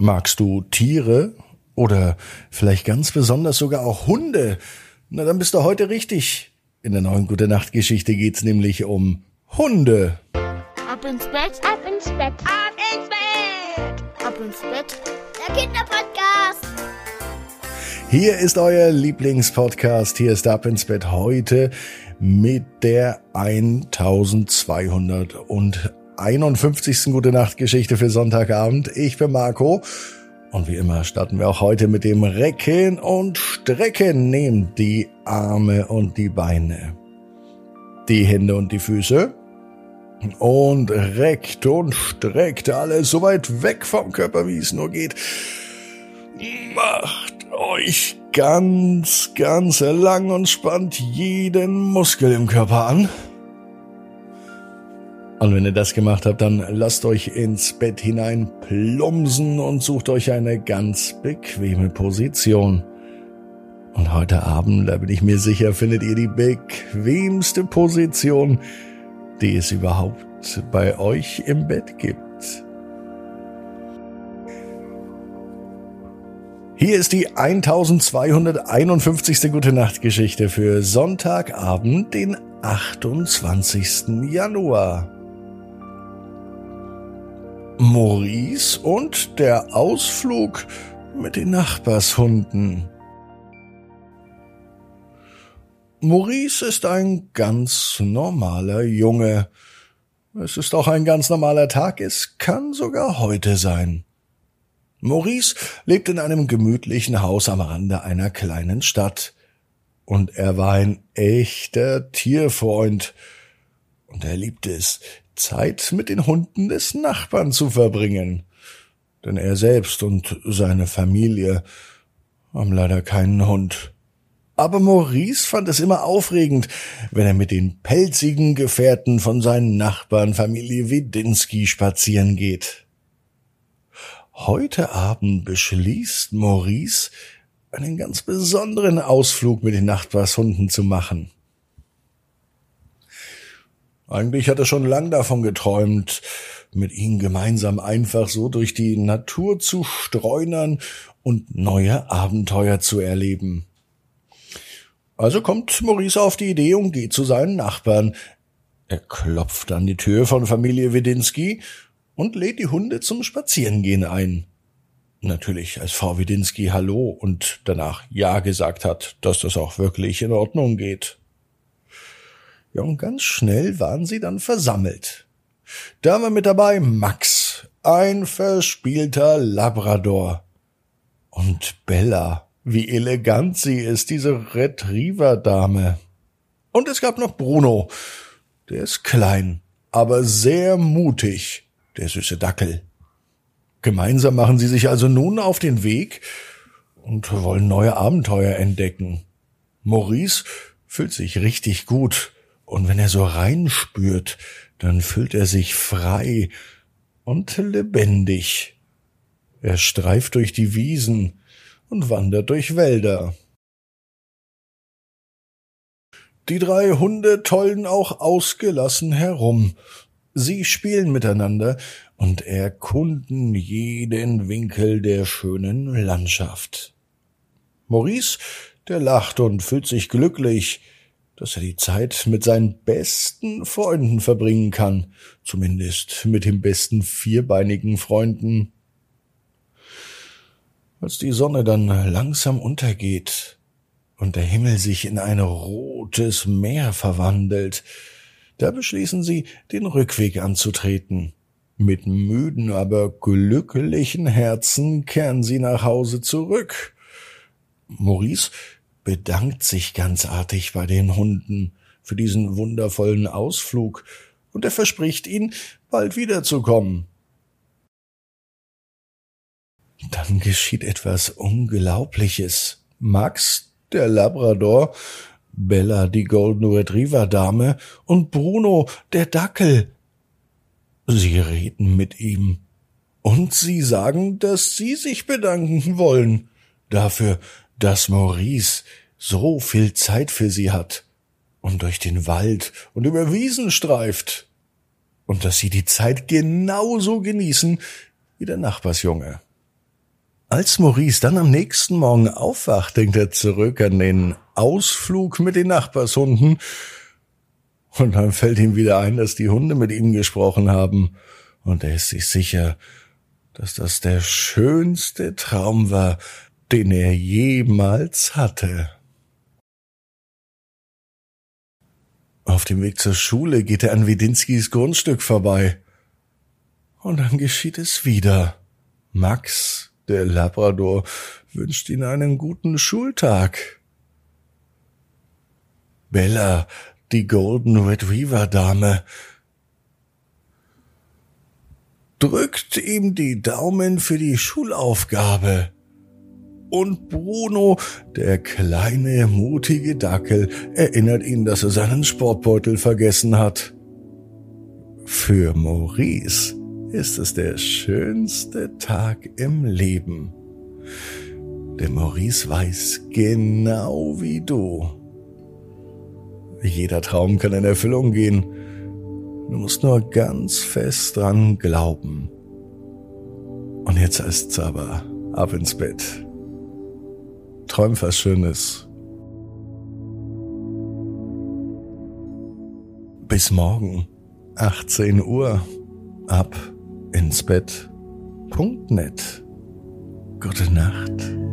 Magst du Tiere oder vielleicht ganz besonders sogar auch Hunde? Na, dann bist du heute richtig. In der neuen Gute Nacht Geschichte geht's nämlich um Hunde. Ab ins Bett, ab ins Bett, ab ins Bett, ab ins Bett. Der Kinderpodcast. Hier ist euer Lieblingspodcast. Hier ist Ab ins Bett heute mit der 1251. Gute Nacht Geschichte für Sonntagabend. Ich bin Marco. Und wie immer starten wir auch heute mit dem Recken und Strecken. Nehmt die Arme und die Beine, die Hände und die Füße und reckt und streckt alles so weit weg vom Körper, wie es nur geht. Macht euch ganz, ganz lang und spannt jeden Muskel im Körper an. Und wenn ihr das gemacht habt, dann lasst euch ins Bett hinein plumsen und sucht euch eine ganz bequeme Position. Und heute Abend, da bin ich mir sicher, findet ihr die bequemste Position, die es überhaupt bei euch im Bett gibt. Hier ist die 1251. Gute Nacht Geschichte für Sonntagabend, den 28. Januar. Maurice und der Ausflug mit den Nachbarshunden. Maurice ist ein ganz normaler Junge. Es ist auch ein ganz normaler Tag, es kann sogar heute sein. Maurice lebt in einem gemütlichen Haus am Rande einer kleinen Stadt. Und er war ein echter Tierfreund. Und er liebte es, Zeit mit den Hunden des Nachbarn zu verbringen. Denn er selbst und seine Familie haben leider keinen Hund. Aber Maurice fand es immer aufregend, wenn er mit den pelzigen Gefährten von seinen Nachbarn Familie Wedinski spazieren geht. Heute Abend beschließt Maurice, einen ganz besonderen Ausflug mit den Nachbarshunden zu machen. Eigentlich hat er schon lang davon geträumt, mit ihnen gemeinsam einfach so durch die Natur zu streunern und neue Abenteuer zu erleben. Also kommt Maurice auf die Idee und geht zu seinen Nachbarn. Er klopft an die Tür von Familie Wedinski und lädt die Hunde zum Spazierengehen ein. Natürlich, als Frau Widinski Hallo und danach Ja gesagt hat, dass das auch wirklich in Ordnung geht. Ja, und ganz schnell waren sie dann versammelt. Da war mit dabei Max, ein verspielter Labrador. Und Bella, wie elegant sie ist, diese Retriever-Dame. Und es gab noch Bruno, der ist klein, aber sehr mutig der süße Dackel. Gemeinsam machen sie sich also nun auf den Weg und wollen neue Abenteuer entdecken. Maurice fühlt sich richtig gut, und wenn er so reinspürt, dann fühlt er sich frei und lebendig. Er streift durch die Wiesen und wandert durch Wälder. Die drei Hunde tollen auch ausgelassen herum, Sie spielen miteinander und erkunden jeden Winkel der schönen Landschaft. Maurice, der lacht und fühlt sich glücklich, dass er die Zeit mit seinen besten Freunden verbringen kann, zumindest mit den besten vierbeinigen Freunden. Als die Sonne dann langsam untergeht und der Himmel sich in ein rotes Meer verwandelt, da beschließen sie, den Rückweg anzutreten. Mit müden, aber glücklichen Herzen kehren sie nach Hause zurück. Maurice bedankt sich ganz artig bei den Hunden für diesen wundervollen Ausflug und er verspricht ihnen, bald wiederzukommen. Dann geschieht etwas Unglaubliches. Max, der Labrador, Bella die Golden Retriever Dame und Bruno der Dackel. Sie reden mit ihm. Und sie sagen, dass sie sich bedanken wollen dafür, dass Maurice so viel Zeit für sie hat und durch den Wald und über Wiesen streift und dass sie die Zeit genauso genießen wie der Nachbarsjunge. Als Maurice dann am nächsten Morgen aufwacht, denkt er zurück an den Ausflug mit den Nachbarshunden. Und dann fällt ihm wieder ein, dass die Hunde mit ihm gesprochen haben. Und er ist sich sicher, dass das der schönste Traum war, den er jemals hatte. Auf dem Weg zur Schule geht er an Wedinskis Grundstück vorbei. Und dann geschieht es wieder. Max, der Labrador, wünscht ihm einen guten Schultag. Bella, die Golden Retriever Dame, drückt ihm die Daumen für die Schulaufgabe und Bruno, der kleine, mutige Dackel, erinnert ihn, dass er seinen Sportbeutel vergessen hat. Für Maurice ist es der schönste Tag im Leben. Denn Maurice weiß genau wie du. Jeder Traum kann in Erfüllung gehen. Du musst nur ganz fest dran glauben. Und jetzt heißt's aber ab ins Bett. Träum was Schönes. Bis morgen, 18 Uhr, ab ins Bett.net. Gute Nacht.